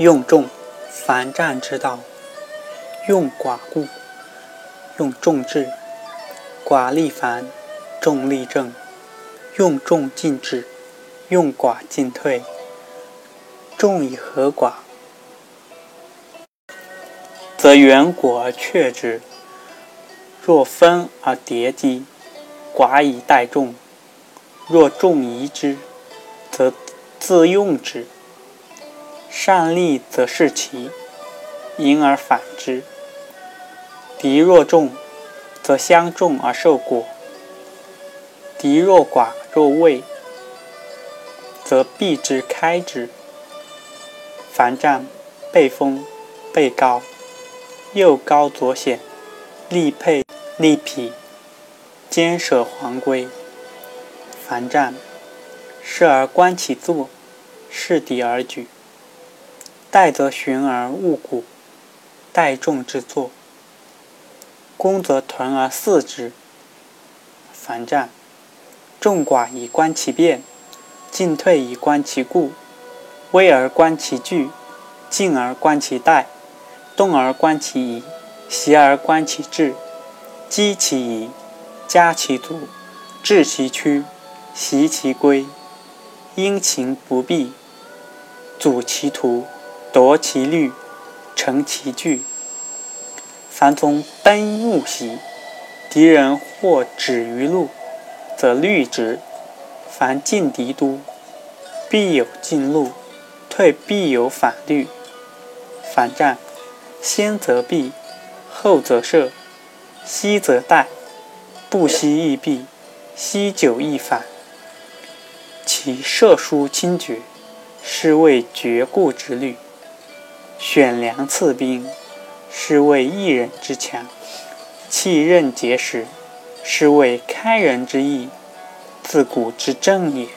用众，凡战之道，用寡固，用众治，寡力繁，众力正，用众进止，用寡进退，众以和寡，则远果而却之；若分而迭积，寡以待众；若众疑之，则自用之。善利则是其，因而反之；敌若众，则相众而受果；敌若寡若畏，则避之开之。凡战，背风，背高，右高左险，力配力匹，坚舍黄归。凡战，视而观其坐，视敌而举。待则循而务古，待众之作；攻则屯而四之。凡战，众寡以观其变，进退以观其故，危而观其惧，进而观其待，动而观其宜，袭而观其志，积其疑，加其足，制其屈，习其归，阴晴不避，阻其途。夺其虑，成其惧。凡从奔入袭，敌人或止于路，则虑之；凡进敌都，必有进路，退必有反虑。反战，先则避，后则射，息则待，不息亦避，息久亦反。其射疏轻绝，是谓绝故之虑。选良次兵，是谓一人之强；弃刃结石，是谓开人之意。自古之正也。